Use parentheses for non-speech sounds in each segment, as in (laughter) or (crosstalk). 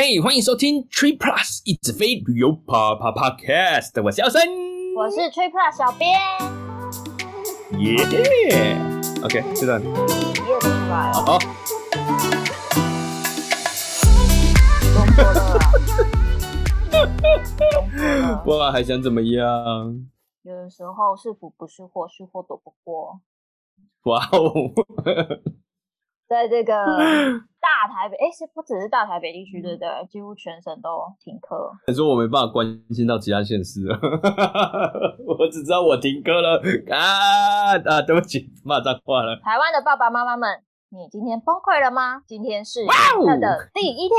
嘿，hey, 欢迎收听 Tree Plus 一直飞旅游啪啪啪 Cast，我是姚森，我是 Tree Plus 小编，耶、yeah!，OK，这段耶出来了，好，不过还想怎么样？有的时候是福不是祸，是祸躲不过。哇哦！在这个大台北，哎，是不只是大台北地区，对不对？几乎全省都停课。你说我没办法关心到其他县市了，(laughs) 我只知道我停课了啊啊！对不起，骂脏话了。台湾的爸爸妈妈们，你今天崩溃了吗？今天是课的第一天，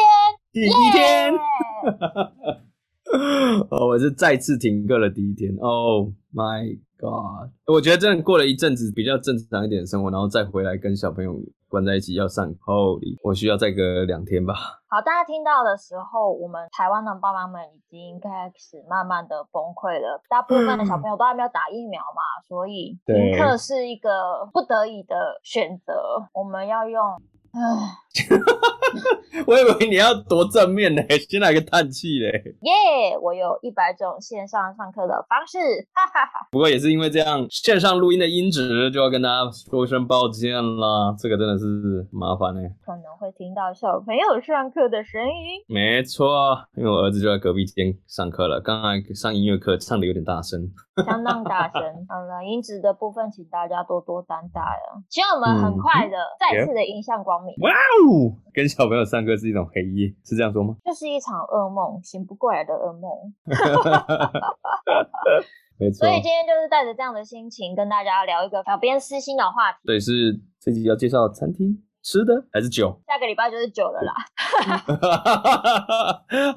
第一天。(laughs) (laughs) 哦，我是再次停课的第一天。Oh my god！我觉得真的过了一阵子比较正常一点的生活，然后再回来跟小朋友。关在一起要上，Holy，我需要再隔两天吧。好，大家听到的时候，我们台湾的爸妈们已经开始慢慢的崩溃了。大部分的小朋友都还没有打疫苗嘛，所以停课是一个不得已的选择。我们要用，唉。(laughs) 我以为你要多正面呢，(laughs) 先来个叹气嘞。耶，yeah, 我有一百种线上上课的方式，哈哈哈。不过也是因为这样，线上录音的音质就要跟大家说声抱歉啦。这个真的是麻烦呢，可能会听到小朋友上课的声音。没错，因为我儿子就在隔壁间上课了，刚刚上音乐课唱的有点大声，相当大声。(laughs) 好了，音质的部分请大家多多担待啊。希望我们很快的、嗯、再次的迎向光明。哇哦！(laughs) 跟小朋友上课是一种黑夜，是这样说吗？就是一场噩梦，醒不过来的噩梦。(laughs) (laughs) 没错。所以今天就是带着这样的心情，跟大家聊一个小编私心的话题。对，是这集要介绍餐厅吃的还是酒？下个礼拜就是酒了啦。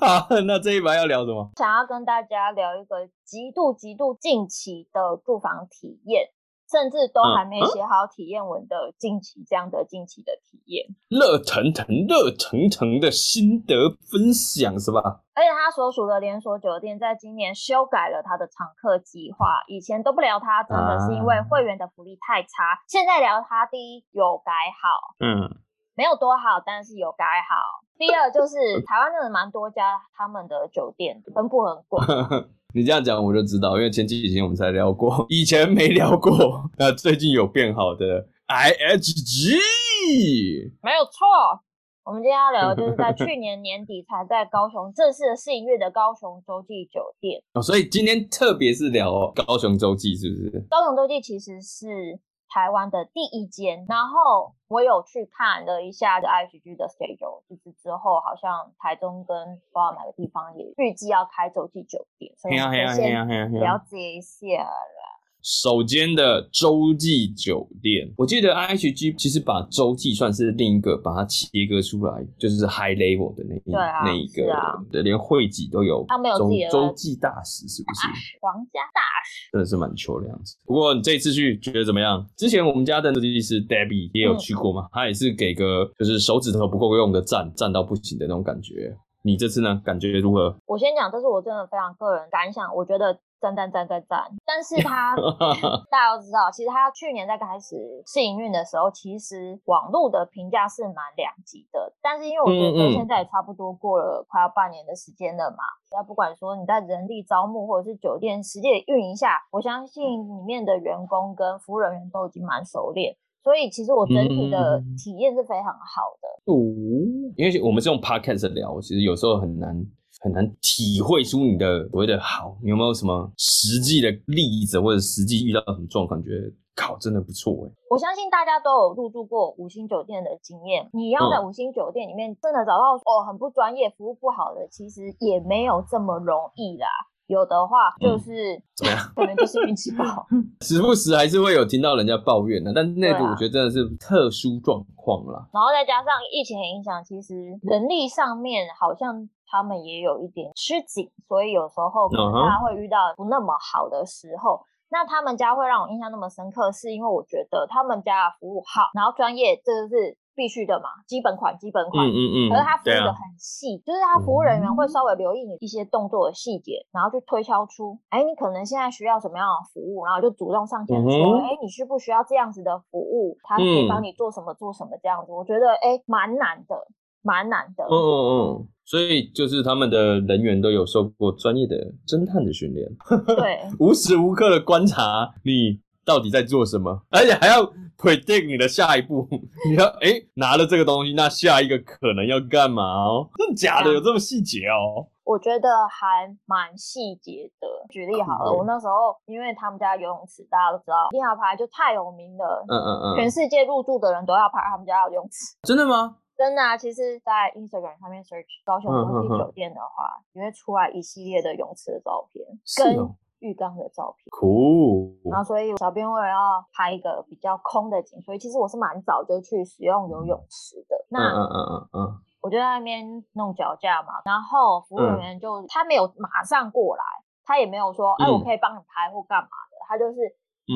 好，那这一排要聊什么？想要跟大家聊一个极度极度近期的住房体验。甚至都还没写好体验文的近期这样的近期的体验，热腾腾、热腾腾的心得分享是吧？而且他所属的连锁酒店在今年修改了他的常客计划，以前都不聊他，真的是因为会员的福利太差。啊、现在聊他，第一有改好，嗯，没有多好，但是有改好。第二就是台湾真的蛮多家他们的酒店分布很广。(laughs) 你这样讲我就知道，因为前几天我们才聊过，以前没聊过。那最近有变好的 IHG，(laughs) 没有错。我们今天要聊的就是在 (laughs) 去年年底才在高雄正式的试营运的高雄洲际酒店。哦，所以今天特别是聊高雄洲际，是不是？高雄洲际其实是。台湾的第一间，然后我有去看了一下的 IHG 的 schedule，就是之后好像台中跟不知道哪个地方也预计要开洲际酒店，所以先了解一下。首间的洲际酒店，我记得 IHG 其实把洲际算是另一个把它切割出来，就是 high level 的那一、啊、那一个，连会籍都有。他们有自己的洲际大使是不是？皇家大使真的是蛮球的样子。不过你这次去觉得怎么样？之前我们家的设计师 Debbie 也有去过嘛，他、嗯、也是给个就是手指头不够用的赞，赞到不行的那种感觉。你这次呢？感觉如何？我先讲，这是我真的非常个人感想，我觉得赞赞赞赞赞。但是 (laughs) 他 (laughs) 大家都知道，其实他去年在开始试营运的时候，其实网络的评价是蛮两极的。但是因为我觉得现在也差不多过了快要半年的时间了嘛，那、嗯嗯、不管说你在人力招募或者是酒店实际的运营下，我相信里面的员工跟服务人员都已经蛮熟练。所以其实我整体的体验是非常好的。哦、嗯，因为我们是用 podcast 聊，其实有时候很难很难体会出你的所谓的好。你有没有什么实际的例子，或者实际遇到什么状况，觉得靠真的不错哎？我相信大家都有入住过五星酒店的经验。你要在五星酒店里面真的找到哦很不专业、服务不好的，其实也没有这么容易啦。有的话就是、嗯、怎么样？(laughs) 可能就是运气不好，(laughs) 时不时还是会有听到人家抱怨的。但那个我觉得真的是特殊状况啦。然后再加上疫情的影响，其实人力上面好像他们也有一点吃紧，所以有时候可能他会遇到不那么好的时候。Uh huh. 那他们家会让我印象那么深刻，是因为我觉得他们家的服务好，然后专业，这就是。必须的嘛，基本款，基本款。嗯嗯嗯。可是他服务的很细，啊、就是他服务人员会稍微留意你一些动作的细节，然后去推敲出，哎，你可能现在需要什么样的服务，然后就主动上前说，哎、你需不需要这样子的服务？他可以帮你做什么做什么这样子。嗯、我觉得，哎，蛮难的。蛮难的。嗯嗯嗯，所以就是他们的人员都有受过专业的侦探的训练，对，(laughs) 无时无刻的观察你到底在做什么，而且还要 predict 你的下一步。(laughs) 你要哎、欸、拿了这个东西，那下一个可能要干嘛哦？真的假的？有这么细节哦？我觉得还蛮细节的。举例好了，我那时候因为他们家游泳池，大家都知道，一定要拍，就太有名了。嗯嗯嗯，全世界入住的人都要拍他们家游泳池。真的吗？真的啊！其实，在 Instagram 上面 search 高雄国际酒店的话，你会出来一系列的泳池的照片，跟浴缸的照片。酷。然后，所以小编为了要拍一个比较空的景，所以其实我是蛮早就去使用游泳池的。那嗯嗯嗯嗯。我就在那边弄脚架嘛，然后服务人员就、嗯、他没有马上过来，他也没有说，哎、嗯，我可以帮你拍或干嘛的，他就是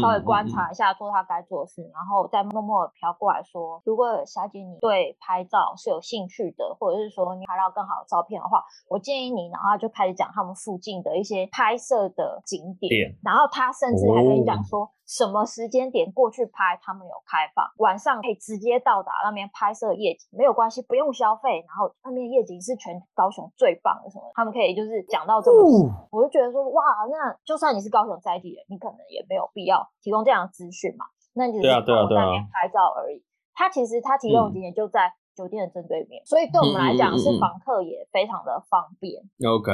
稍微观察一下，做他该做的事，嗯嗯、然后再默默的飘过来说，如果小姐你对拍照是有兴趣的，或者是说你拍到更好的照片的话，我建议你，然后就开始讲他们附近的一些拍摄的景点，点然后他甚至还跟你讲说。哦什么时间点过去拍？他们有开放，晚上可以直接到达那边拍摄夜景，没有关系，不用消费。然后那边夜景是全高雄最棒的什么？他们可以就是讲到这么细，哦、我就觉得说哇，那就算你是高雄在地人，你可能也没有必要提供这样的资讯嘛。那你只是在那边拍照而已。他其实他提供的景点就在。酒店的正对面，所以对我们来讲是房客也非常的方便。OK，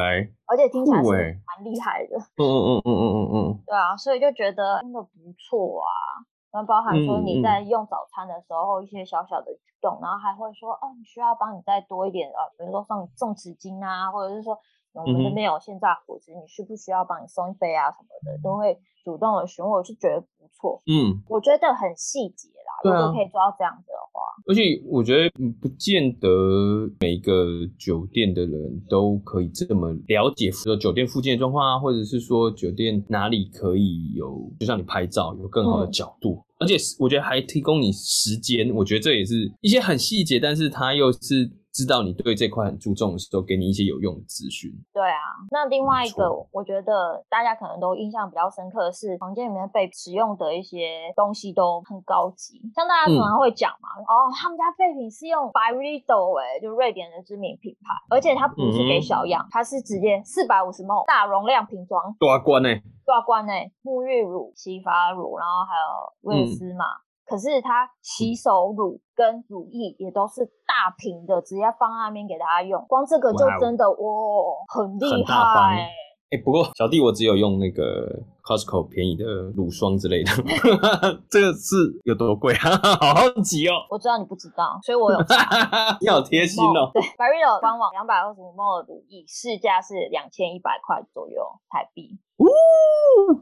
而且听起来是蛮厉害的。嗯嗯嗯嗯嗯嗯嗯。对啊，所以就觉得真的不错啊。那包含说你在用早餐的时候一些小小的举动，然后还会说哦，你需要帮你再多一点啊，比如说送送纸巾啊，或者是说我们这边有现榨果汁，你需不需要帮你送一杯啊什么的，都会主动的询问，我是觉得不错。嗯，我觉得很细节啦，如果可以做到这样子的话。而且我觉得不见得每个酒店的人都可以这么了解，说酒店附近的状况啊，或者是说酒店哪里可以有，就像你拍照有更好的角度，嗯、而且我觉得还提供你时间，我觉得这也是一些很细节，但是它又是。知道你对这块很注重的时候，给你一些有用的资讯。对啊，那另外一个，我觉得大家可能都印象比较深刻的是，房间里面被使用的一些东西都很高级。像大家可能会讲嘛，嗯、哦，他们家废品是用 Byredo 哎，就瑞典的知名品牌，而且它不是给小样，嗯、它是直接四百五十 ml 大容量瓶装，大罐呢，大罐呢，沐浴乳、洗发乳，然后还有威尔斯嘛。嗯可是它洗手乳跟乳液也都是大瓶的，直接放在那边给大家用。光这个就真的哇，哇，很厉害。哎、欸，不过小弟我只有用那个 Costco 便宜的乳霜之类的，(laughs) 这个是有多贵啊？(laughs) 好好奇哦。我知道你不知道，所以我有查。(laughs) 你好贴心哦。对，Byredo 官网两百二十五 ml 的乳液市价是两千一百块左右台币。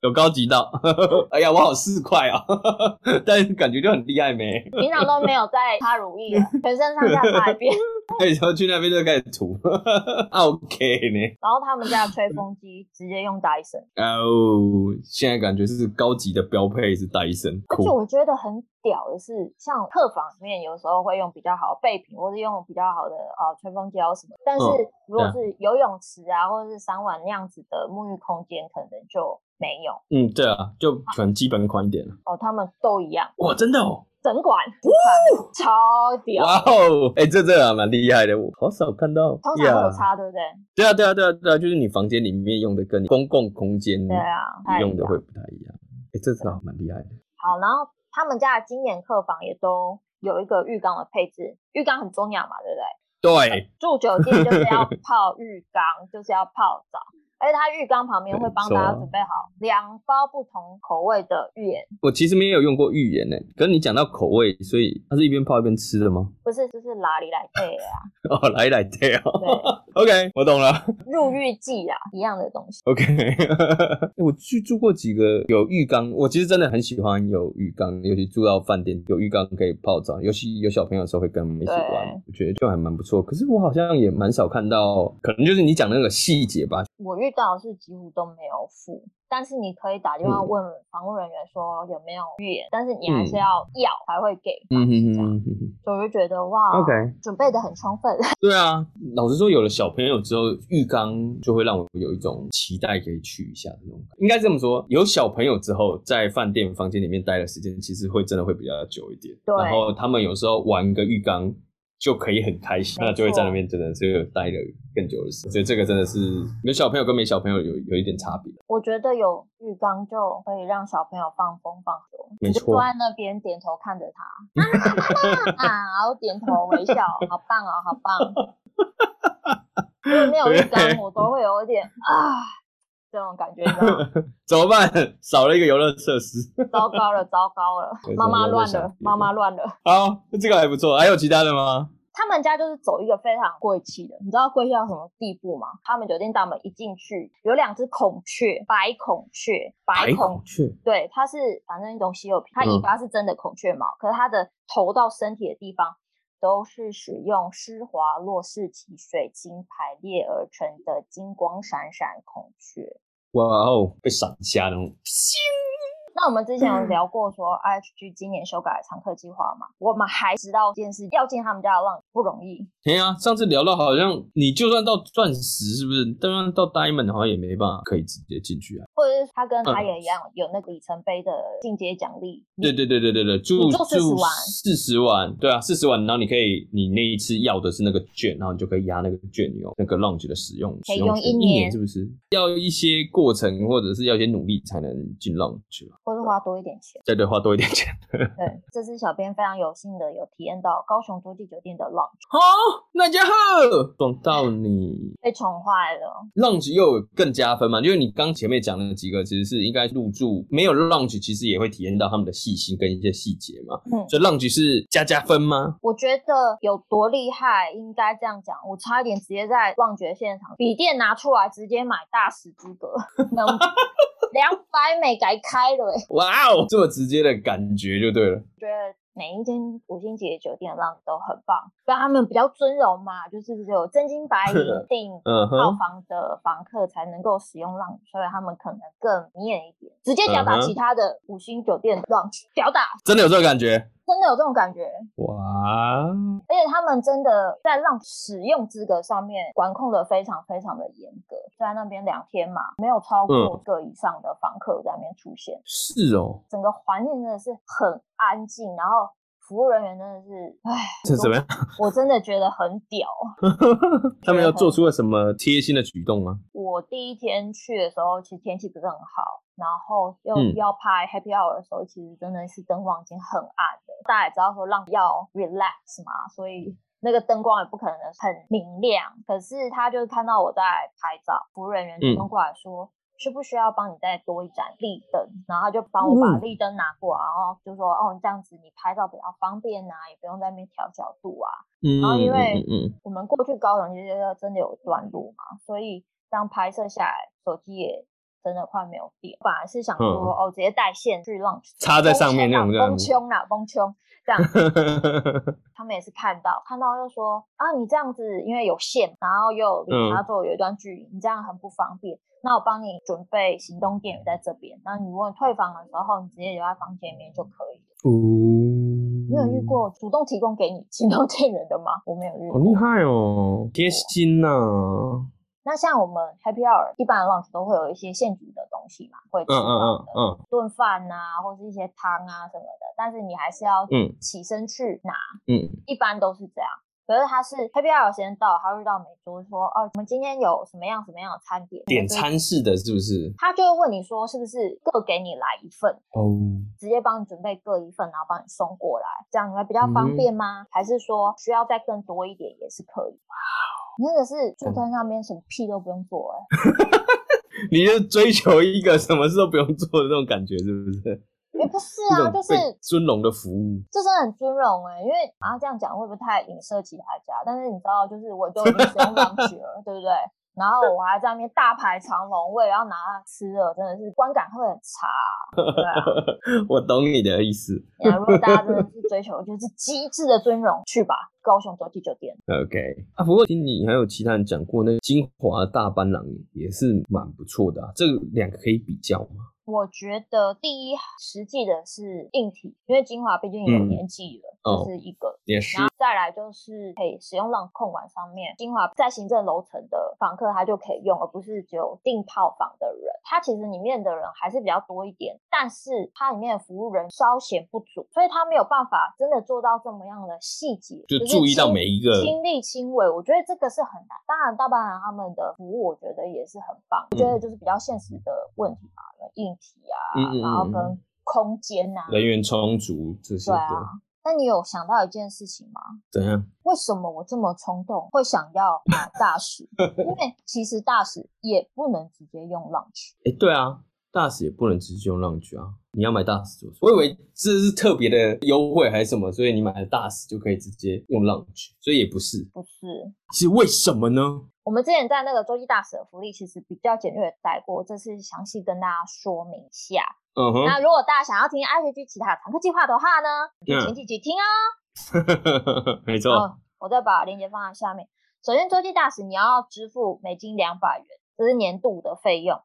有高级到，哎呀，我好四块啊，但是感觉就很厉害没？平常都没有在擦乳液，全身上下擦一遍。对，然后去那边就开始涂，OK 呢。然后他们家的吹风机直接用戴森。哦，现在感觉是高级的标配是戴森。而且我觉得很屌的是，像客房里面有时候会用比较好的备品，或是用比较好的呃吹风机啊什么。但是如果是游泳池啊，或者是三碗那样子的沐浴空间，可能就没有。嗯，对啊，就可能基本款一点了。哦，他们都一样。哇，真的哦。整管，哇，超屌！哇哦，哎，这这还蛮厉害的，我好少看到。通常都有差，对不对？对啊，对啊，对啊，对啊，就是你房间里面用的跟你公共空间对啊用的会不太一样。哎，这真的蛮厉害的。好，然后他们家的经典客房也都有一个浴缸的配置，浴缸很重要嘛，对不对？对。住酒店就是要泡浴缸，(laughs) 就是要泡澡。而且它浴缸旁边会帮大家准备好两包不同口味的浴盐。我其实没有用过浴盐诶，可是你讲到口味，所以它是一边泡一边吃的吗？(laughs) 不是，就是哪里来配啊？(laughs) 哦，哪里来配啊？对，OK，我懂了。(laughs) 入浴剂啊，一样的东西。OK，我去住过几个有浴缸，我其实真的很喜欢有浴缸，尤其住到饭店有浴缸可以泡澡，尤其有小朋友的时候会跟我们一起玩，我觉得就还蛮不错。可是我好像也蛮少看到，可能就是你讲的那个细节吧。我遇到的是几乎都没有付，但是你可以打电话问房务人员说有没有浴盐，嗯、但是你还是要要才会给。嗯嗯嗯，所以我就觉得哇，OK，准备的很充分。(laughs) 对啊，老实说，有了小朋友之后，浴缸就会让我有一种期待可以去一下的那种。应该这么说，有小朋友之后，在饭店房间里面待的时间其实会真的会比较久一点。对，然后他们有时候玩个浴缸。就可以很开心，那就会在那边真的是待了更久的时间。所以这个真的是有小朋友跟没小朋友有有一点差别。我觉得有浴缸就可以让小朋友放风放松，没错，就坐在那边点头看着他 (laughs) 啊，然后点头微笑，好棒哦，好棒。没有浴缸，(laughs) 我都会有一点啊这种感觉，(laughs) 怎么办？少了一个游乐设施，糟糕了，糟糕了，(laughs) 妈妈乱了，妈妈乱了。好，这个还不错，还有其他的吗？他们家就是走一个非常贵气的，你知道贵气到什么地步吗？他们酒店大门一进去，有两只孔雀，白孔雀，白孔雀，对，它是反正一种稀有品，它尾巴是真的孔雀毛，嗯、可是它的头到身体的地方都是使用施华洛世奇水晶排列而成的金光闪闪孔雀。哇哦，被闪瞎那种。那我们之前有聊过说，IHG 今年修改了常客计划嘛？我们还知道这件事，要进他们家的 lounge 不容易。对啊，上次聊到好像你就算到钻石，是不是？当然到 diamond 好像也没办法可以直接进去啊。或者是他跟他也一样，嗯、有那个里程碑的进阶奖励。对对对对对对，住四十万，四十万，对啊，四十万，然后你可以，你那一次要的是那个券，然后你就可以压那个券用那个 lounge 的使用，可以用一年，一年是不是？要一些过程或者是要一些努力才能进 lounge 或是花多一点钱，对对，花多一点钱。(laughs) 对，这次小编非常有幸的有体验到高雄洲际酒店的 lounge。好，那家伙爽到你，被宠坏了。lounge 又有更加分嘛？因为你刚前面讲的那几个，其实是应该入住没有 lounge，其实也会体验到他们的细心跟一些细节嘛。嗯，所以 lounge 是加加分吗？我觉得有多厉害，应该这样讲。我差一点直接在 lounge 现场，笔电拿出来直接买大使资格，(laughs) 能两百美改开了。哇哦，这么直接的感觉就对了。觉得每一间五星级酒店的 lounge 都很棒，但他们比较尊荣嘛，就是只有真金白银订 (laughs) 套房的房客才能够使用 lounge，所以他们可能更迷眼一点，直接吊打其他的五星酒店 lounge，吊打。真的有这个感觉？真的有这种感觉哇！而且他们真的在让使用资格上面管控的非常非常的严格，在那边两天嘛，没有超过个以上的房客在那边出现。是哦，整个环境真的是很安静，然后服务人员真的是，哎，这怎么样？我真的觉得很屌。(laughs) 他们又做出了什么贴心的举动吗？我第一天去的时候，其实天气不是很好。然后又要拍 Happy Hour 的时候，嗯、其实真的是灯光已经很暗的。大家也知道说让要 relax 嘛，所以那个灯光也不可能很明亮。可是他就看到我在拍照，服务人员就过来说，嗯、需不需要帮你再多一盏立灯？然后他就帮我把立灯拿过来，然后就说哦，这样子你拍照比较方便啊，也不用在那边调角度啊。嗯、然后因为我们过去高雄其实真的有段路嘛，所以这样拍摄下来，手机也。真的快没有电，本来是想说、嗯、哦，直接带线去 lounge 插在上面那种这样，崩穷啦，崩穷这样。(laughs) 他们也是看到，看到又说啊，你这样子因为有线，然后又离插座有一段距离，嗯、你这样很不方便。那我帮你准备行动电源在这边，那你如果退房的时候，你直接留在房间里面就可以了。嗯，你有遇过主动提供给你行动电源的吗？我没有遇过。好厉害哦，贴心呐、啊。那像我们 Happy Hour 一般的 lounge 都会有一些现煮的东西嘛，会吃饭的，炖饭啊，或是一些汤啊什么的。但是你还是要起身去拿，嗯，一般都是这样。可是他是 Happy Hour 时间到，他会到每桌说，哦，我们今天有什么样什么样的餐点？点餐式的是不是？他就会问你说，是不是各给你来一份？哦，直接帮你准备各一份，然后帮你送过来，这样你会比较方便吗？嗯、还是说需要再更多一点也是可以？真的是住在那边，什么屁都不用做哎、欸！(laughs) 你就追求一个什么事都不用做的那种感觉，是不是？(laughs) 也不是啊，就是尊荣的服务，这真的很尊荣哎、欸。因为啊，这样讲会不会太影射其他家？但是你知道，就是我都已经使用上去了，(laughs) 对不对？然后我还在那边大排长龙，我也要拿它吃了，真的是观感会很差、啊。对啊，(laughs) 我懂你的意思。如果大家真的是追求就是极致的尊荣，去吧，高雄洲际酒店。OK 啊，不过听你还有其他人讲过，那个金华大班郎也是蛮不错的啊。这两个可以比较吗？我觉得第一实际的是硬体，因为精华毕竟有年纪了，这、嗯、是一个。哦、也是。然后再来就是可以使用浪控管上面，精华在行政楼层的房客他就可以用，而不是只有订套房的人。他其实里面的人还是比较多一点，但是它里面的服务人稍显不足，所以他没有办法真的做到这么样的细节，就注意到每一个亲力亲为。我觉得这个是很难。当然，大半人他们的服务我觉得也是很棒。我觉得就是比较现实的问题嘛，硬体啊，嗯嗯嗯，然后跟空间啊，人员充足这些。对啊。那你有想到一件事情吗？怎样？为什么我这么冲动会想要买大使？(laughs) 因为其实大使也不能直接用 launch。哎，对啊，大使也不能直接用 launch 啊。你要买大使做什么？我以为这是特别的优惠还是什么，所以你买了大使就可以直接用 Lounge，所以也不是。不是。是为什么呢？我们之前在那个洲际大使的福利其实比较简略带过，这次详细跟大家说明一下。嗯哼。那如果大家想要听 IHG 其他的常客计划的话呢，就前几集听哦。嗯、(laughs) 没错。我再把链接放在下面。首先，洲际大使你要支付美金两百元，这是年度的费用。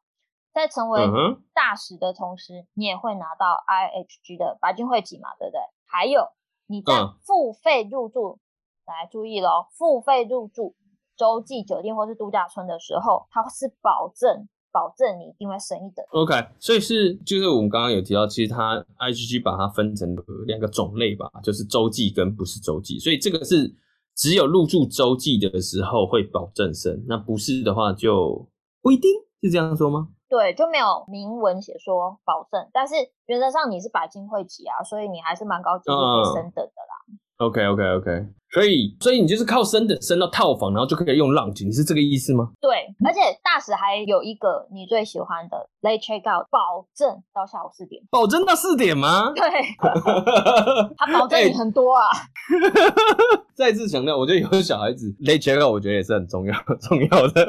在成为大使的同时，嗯、你也会拿到 IHG 的白金会籍嘛，对不对？还有你在付费入住，大家、嗯、注意喽，付费入住。洲际酒店或是度假村的时候，它是保证保证你一定会升一等。OK，所以是就是我们刚刚有提到，其实它 IHG 把它分成两个种类吧，就是洲际跟不是洲际。所以这个是只有入住洲际的时候会保证升，那不是的话就不一定，是这样说吗？对，就没有明文写说保证，但是原则上你是白金会籍啊，所以你还是蛮高级，可以升等的啦。嗯 OK OK OK，所以所以你就是靠升等升到套房，然后就可以用 Lounge，你是这个意思吗？对，而且大使还有一个你最喜欢的 Late Check Out，保证到下午四点。保证到四点吗？对，(laughs) 他保证你很多啊。欸、(laughs) 再次强调，我觉得有小孩子 Late Check Out，我觉得也是很重要 (laughs) 重要的，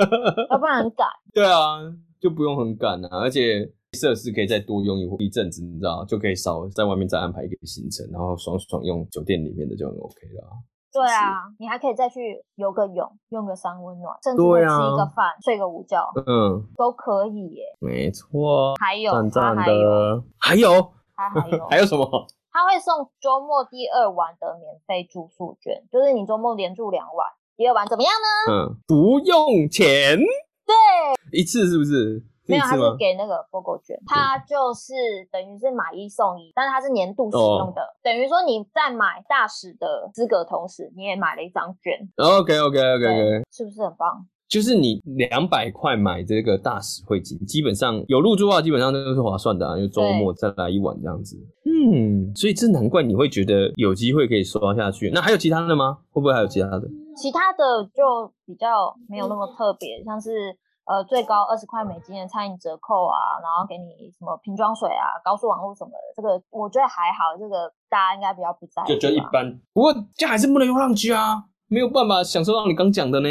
要不然很赶。对啊，就不用很赶啊，而且。设施可以再多用一一阵子，你知道，就可以少在外面再安排一个行程，然后爽爽用酒店里面的就很 OK 了。对啊，你还可以再去游个泳，用个三温暖，甚至吃一个饭、啊、睡个午觉，嗯，都可以耶。没错，还有，赞赞的，还有，还还有，还有什么？(laughs) 他会送周末第二晚的免费住宿券，就是你周末连住两晚，第二晚怎么样呢？嗯，不用钱。对，一次是不是？没有，他是给那个 BOGO 券，它就是等于是买一送一，但是它是年度使用的，哦、等于说你在买大使的资格同时，你也买了一张券。OK OK OK OK，是不是很棒？就是你两百块买这个大使会籍，基本上有入住的话，基本上都是划算的啊，因为周末再来一晚这样子。嗯，所以这难怪你会觉得有机会可以刷下去。那还有其他的吗？会不会还有其他的？其他的就比较没有那么特别，像是。呃，最高二十块美金的餐饮折扣啊，然后给你什么瓶装水啊、高速网络什么的，这个我觉得还好，这个大家应该比较不在意。就觉得一般，不过这还是不能用 Lounge 啊，没有办法享受到你刚讲的呢。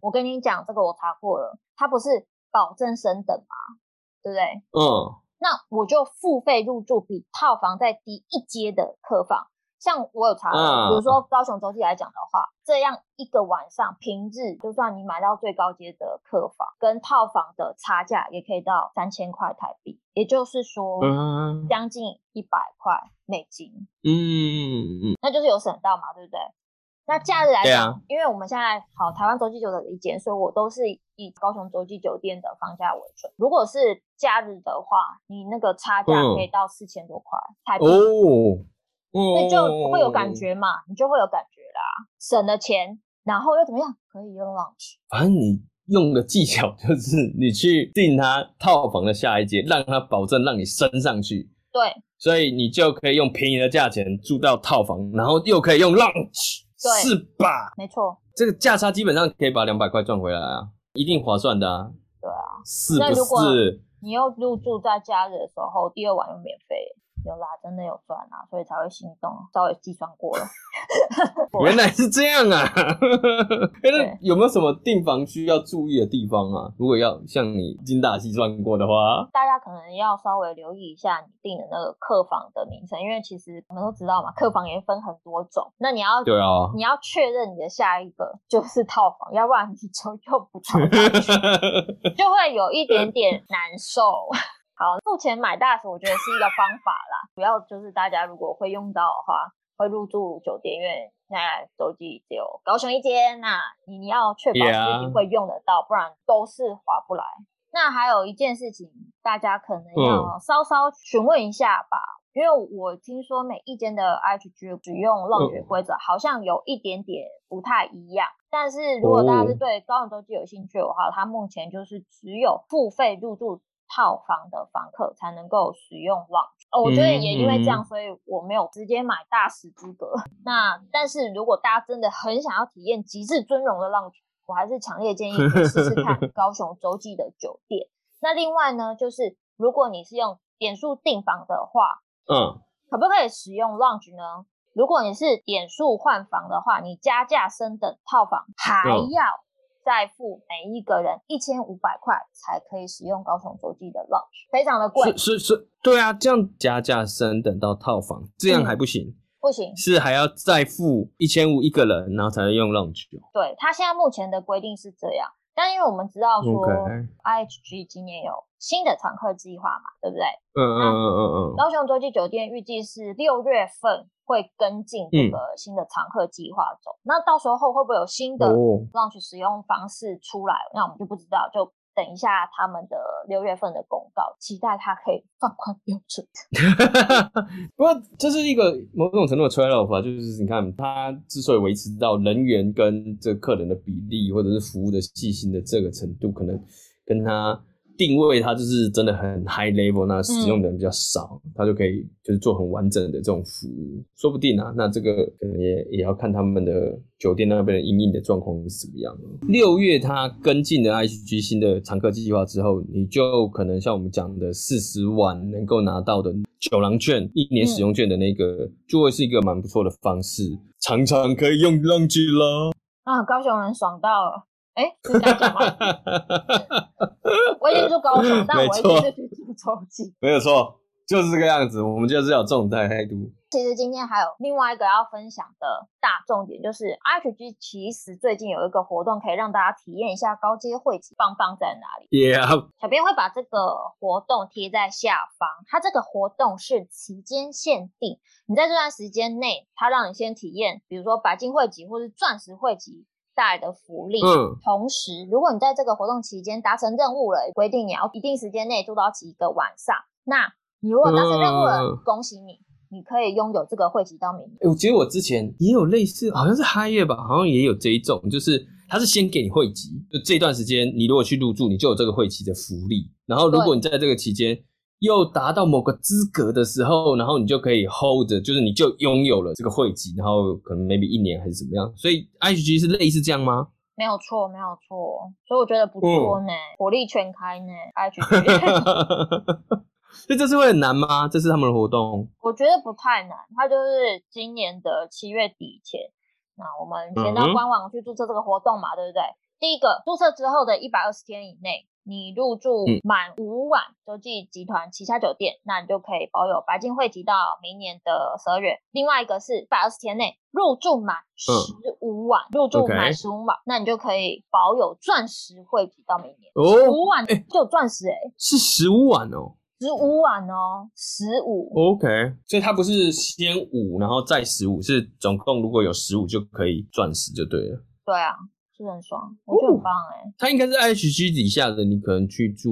我跟你讲，这个我查过了，它不是保证升等吗？对不对？嗯。那我就付费入住比套房再低一阶的客房。像我有查了，比如说高雄洲际来讲的话，这样一个晚上平日，就算你买到最高阶的客房，跟套房的差价也可以到三千块台币，也就是说，将近一百块美金。嗯嗯嗯，那就是有省到嘛，对不对？那假日来讲，因为我们现在好台湾洲际酒的一间，所以我都是以高雄洲际酒店的房价为准。如果是假日的话，你那个差价可以到四千多块台币。那就会有感觉嘛，嗯、你就会有感觉啦，省了钱，然后又怎么样？可以用 lunch。反正你用的技巧 (laughs) 就是你去订他套房的下一阶，让他保证让你升上去。对，所以你就可以用便宜的价钱住到套房，然后又可以用 lunch，对是吧？没错，这个价差基本上可以把两百块赚回来啊，一定划算的啊。对啊，是不是？你又入住在假日的时候，第二晚又免费。有啦，真的有赚啊，所以才会心动。稍微计算过了，原来是这样啊！(laughs) 有没有什么订房需要注意的地方啊？如果要像你精打细算过的话，大家可能要稍微留意一下你订的那个客房的名称，因为其实我们都知道嘛，客房也分很多种。那你要对啊，你要确认你的下一个就是套房，要不然你就又不套，(laughs) 就会有一点点难受。好，付钱买大使，我觉得是一个方法啦。主要就是大家如果会用到的话，会入住酒店，因为现在洲际只有高雄一间，那你要确保自己会用得到，不然都是划不来。那还有一件事情，大家可能要稍稍询问一下吧，因为我听说每一间的 IHG 使用 lounge 规则好像有一点点不太一样。但是如果大家是对高雄洲际有兴趣的话，它目前就是只有付费入住。套房的房客才能够使用 lounge，哦，我觉得也因为这样，所以我没有直接买大使资格。那但是如果大家真的很想要体验极致尊荣的 lounge，我还是强烈建议你试试看 (laughs) 高雄洲际的酒店。那另外呢，就是如果你是用点数订房的话，嗯，可不可以使用 lounge 呢？如果你是点数换房的话，你加价升等套房还要。嗯再付每一个人一千五百块才可以使用高雄洲际的 lounge，非常的贵。是是是，对啊，这样加价升等到套房，这样还不行？嗯、不行，是还要再付一千五一个人，然后才能用 lounge。对，他现在目前的规定是这样，但因为我们知道说 IHG 今年有新的常客计划嘛，对不对？嗯嗯嗯嗯嗯。高雄洲际酒店预计是六月份。会跟进这个新的常客计划走，嗯、那到时候会不会有新的 launch 使用方式出来？哦、那我们就不知道，就等一下他们的六月份的公告，期待他可以放宽标准。(laughs) 不过这是一个某种程度的 trade off 就是你看他之所以维持到人员跟这客人的比例，或者是服务的细心的这个程度，可能跟他。定位它就是真的很 high level，那使用的人比较少，嗯、它就可以就是做很完整的这种服务，说不定啊，那这个可能也也要看他们的酒店那边的营运的状况是怎么样。六月它跟进了 IHG 新的常客计划之后，你就可能像我们讲的四十万能够拿到的酒廊券，一年使用券的那个，嗯、就会是一个蛮不错的方式，常常可以用 lounge 了。啊，高雄人爽到了。哎，是这样讲吗？(laughs) 我已经住高雄，但我一直是去住洲际。没有错，就是这个样子。我们就是要这种态度。其实今天还有另外一个要分享的大重点，就是 IHG 其实最近有一个活动，可以让大家体验一下高阶会籍棒棒在哪里。Yeah，小编会把这个活动贴在下方。它这个活动是期间限定，你在这段时间内，它让你先体验，比如说白金会籍或是钻石会籍。带来的福利。嗯，同时，如果你在这个活动期间达成任务了，规定你要一定时间内住到几个晚上，那你如果达成任务了，嗯、恭喜你，你可以拥有这个会籍到明年。我觉得我之前也有类似，好像是 Hyatt 吧，好像也有这一种，就是他是先给你会籍，就这段时间你如果去入住，你就有这个会籍的福利。然后，如果你在这个期间。又达到某个资格的时候，然后你就可以 hold，就是你就拥有了这个会籍，然后可能 maybe 一年还是怎么样。所以 IHG 是类似这样吗？没有错，没有错。所以我觉得不错呢，嗯、火力全开呢，IHG。所 (laughs) 以这次会很难吗？这是他们的活动？我觉得不太难，它就是今年的七月底前，那我们先到官网去注册这个活动嘛，嗯、对不对？第一个注册之后的一百二十天以内。你入住满五晚洲际集团旗下酒店，嗯、那你就可以保有白金会籍到明年的十二月。另外一个是一百二十天内入住满十五晚，嗯、入住满十五晚那你就可以保有钻石会籍到明年。哦，十五晚就有钻石哎、欸，是十五晚哦，十五晚哦，十五。OK，所以它不是先五然后再十五，是总共如果有十五就可以钻石就对了。对啊。是很爽，我觉得很棒哎、欸。它应该是 IHG 底下的，你可能去住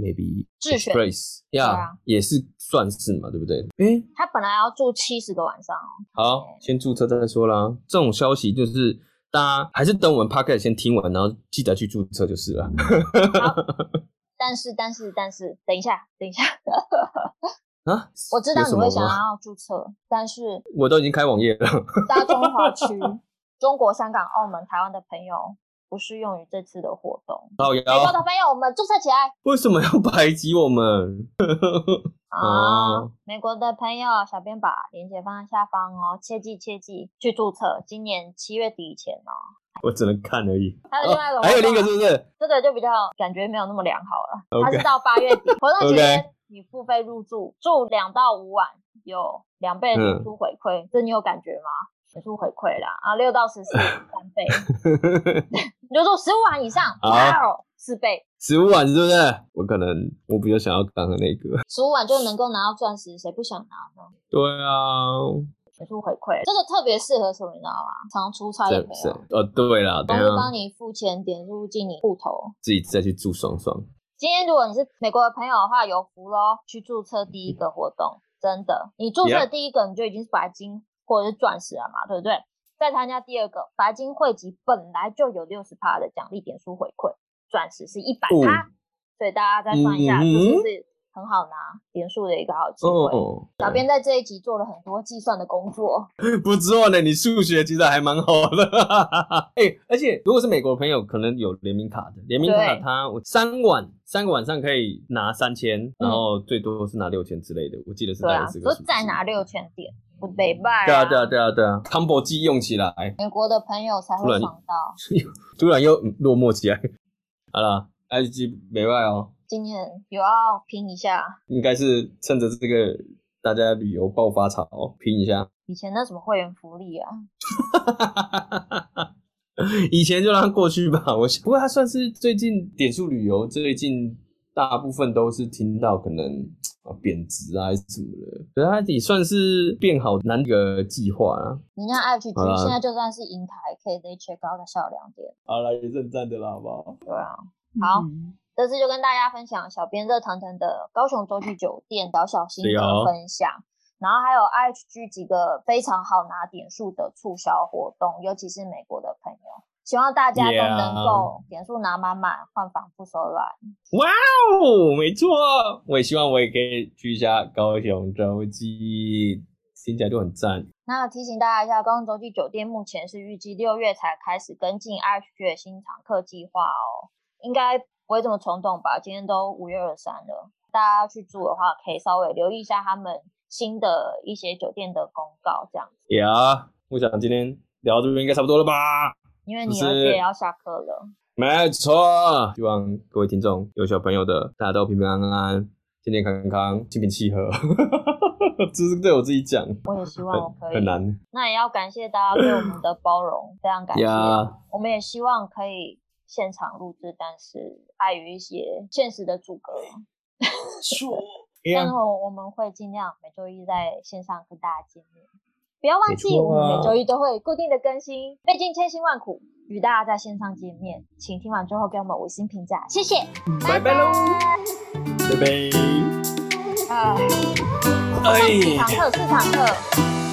maybe 智选 Express 呀，啊，也是算是嘛，对不对？哎、欸，他本来要住七十个晚上哦。好，先注册再说啦。这种消息就是大家还是等我们 Podcast 先听完，然后记得去注册就是了。好，(laughs) 但是但是但是，等一下等一下啊！(laughs) 我知道你会想要注册，但是我都已经开网页了。大中华区。中国香港、澳门、台湾的朋友不适用于这次的活动。好，美国的朋友，我们注册起来。为什么要 (laughs) 排挤我们？(laughs) 啊，美国的朋友，小编把链接放在下方哦，切记切记去注册，今年七月底以前哦。我只能看而已。还有另外一个，还有另一个是不是？这个就比较感觉没有那么良好了。它是到八月底活动期间，(laughs) 你付费入住住两到五晚，有两倍的点数回馈，这你有感觉吗？点数回馈啦啊，六到十四 (laughs) 三倍，(laughs) 你就说十五万以上，哇哦，四倍。十五万是不是？我可能我比较想要刚刚那个。十五万就能够拿到钻石，谁不想拿呢？对啊，点数回馈，这个特别适合什么？你知道吗？常出差的朋友。哦，对啦，然后帮你付钱，点入进你户头，自己再去住爽爽。今天如果你是美国的朋友的话，有福喽！去注册第一个活动，真的，你注册第一个你就已经是白金或者是钻石了嘛，对不对？再参加第二个，白金汇集本来就有六十趴的奖励点数回馈，钻石是一百趴，哦、所以大家再算一下，是不是？很好拿点数的一个好机会。哦、小编在这一集做了很多计算的工作，(laughs) 不错呢。你数学其实还蛮好的。哎、欸，而且如果是美国的朋友，可能有联名卡的，联名卡它我三晚三个晚上可以拿三千，然后最多是拿六千之类的。我记得是这样子。说再拿六千点，不北拜。对啊对啊对啊对啊，combo 机用起来，美国的朋友才会想到。(laughs) 突然又落寞起来。好了埃及北外哦。今年有要拼一下，应该是趁着这个大家旅游爆发潮拼一下。以前那什么会员福利啊？(laughs) 以前就让它过去吧。我想，不过它算是最近点数旅游，最近大部分都是听到可能啊贬值啊还是什么的，可是它也算是变好难个计划啊。人家 IHG 现在就算是银台 KZ check out 的销量点，好了，也是很赞的啦，好不好？对啊，好。嗯这次就跟大家分享小编热腾腾的高雄洲际酒店小小心得分享，哦、然后还有 IHG 几个非常好拿点数的促销活动，尤其是美国的朋友，希望大家都能够点数拿满满，换房不手软。哇哦，没错，我也希望我也可以去一下高雄洲际，听起来就很赞。那提醒大家一下，高雄洲际酒店目前是预计六月才开始跟进 IHG 的新常客计划哦，应该。不会这么冲动吧？今天都五月二三了，大家要去住的话，可以稍微留意一下他们新的一些酒店的公告，这样子。呀，我想今天聊到这边应该差不多了吧？因为你儿子也要下课了。没错，希望各位听众有小朋友的，大家都平平安安、健健康康、心平气和。(laughs) 这是对我自己讲。我也希望我可以。很难。那也要感谢大家对我们的包容，非常感谢。Yeah. 我们也希望可以。现场录制，但是碍于一些现实的阻隔，说，(laughs) 然后我们会尽量每周一在线上跟大家见面。不要忘记，我们每周一都会固定的更新，费尽千辛万苦与大家在线上见面，请听完之后给我们五星评价，谢谢，拜拜喽，拜拜。哎，哎，四堂课，四堂课。